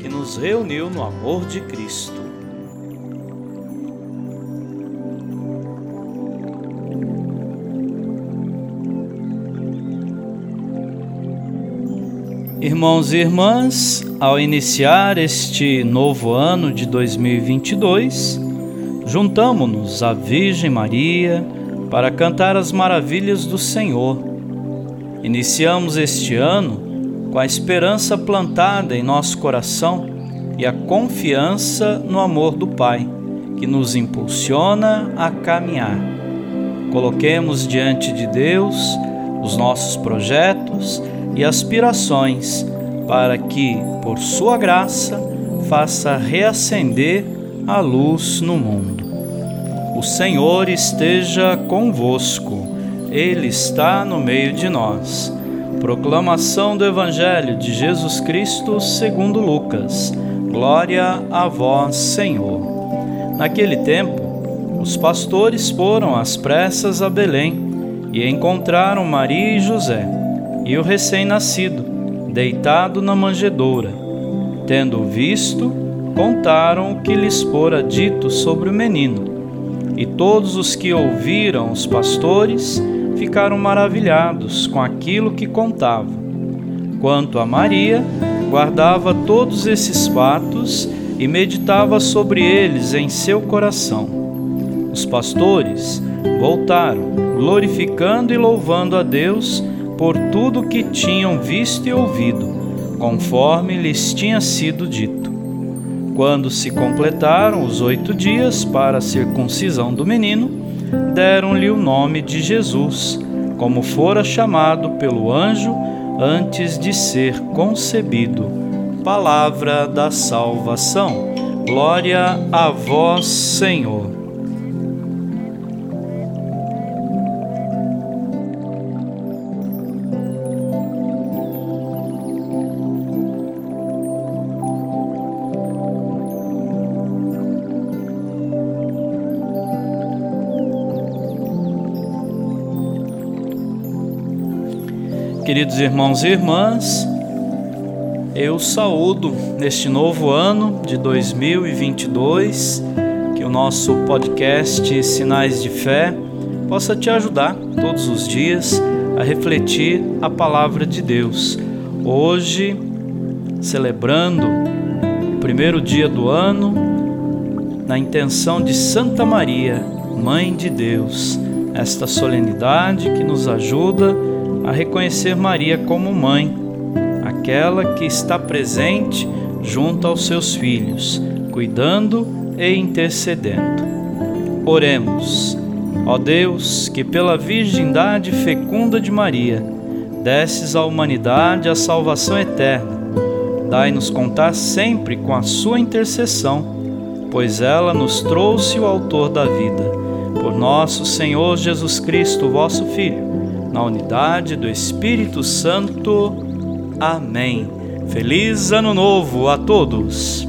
que nos reuniu no amor de Cristo. Irmãos e irmãs, ao iniciar este novo ano de 2022, juntamo-nos à Virgem Maria para cantar as maravilhas do Senhor. Iniciamos este ano com a esperança plantada em nosso coração e a confiança no amor do Pai, que nos impulsiona a caminhar. Coloquemos diante de Deus os nossos projetos e aspirações, para que, por Sua graça, faça reacender a luz no mundo. O Senhor esteja convosco, Ele está no meio de nós. Proclamação do Evangelho de Jesus Cristo segundo Lucas. Glória a vós, Senhor. Naquele tempo, os pastores foram às pressas a Belém e encontraram Maria e José e o recém-nascido, deitado na manjedoura. Tendo visto, contaram o que lhes fora dito sobre o menino. E todos os que ouviram os pastores ficaram maravilhados com aquilo que contavam. Quanto a Maria, guardava todos esses fatos e meditava sobre eles em seu coração. Os pastores voltaram, glorificando e louvando a Deus por tudo que tinham visto e ouvido, conforme lhes tinha sido dito. Quando se completaram os oito dias para a circuncisão do menino, deram-lhe o nome de Jesus, como fora chamado pelo anjo antes de ser concebido. Palavra da salvação. Glória a vós, Senhor. Queridos irmãos e irmãs, eu saúdo neste novo ano de 2022 que o nosso podcast Sinais de Fé possa te ajudar todos os dias a refletir a palavra de Deus. Hoje, celebrando o primeiro dia do ano, na intenção de Santa Maria, Mãe de Deus, esta solenidade que nos ajuda a reconhecer Maria como mãe, aquela que está presente junto aos seus filhos, cuidando e intercedendo. Oremos, ó Deus, que pela virgindade fecunda de Maria, desses à humanidade a salvação eterna. Dai-nos contar sempre com a sua intercessão, pois ela nos trouxe o autor da vida. Por nosso Senhor Jesus Cristo, vosso Filho na unidade do Espírito Santo. Amém. Feliz Ano Novo a todos!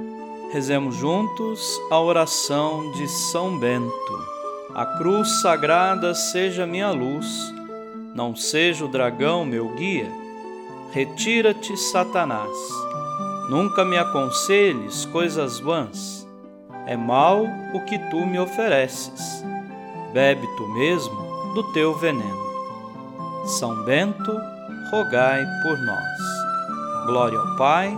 Rezemos juntos a oração de São Bento. A cruz sagrada seja minha luz, não seja o dragão meu guia Retira-te, Satanás. Nunca me aconselhes coisas vãs. É mal o que tu me ofereces. Bebe tu mesmo do teu veneno. São Bento, rogai por nós. Glória ao Pai,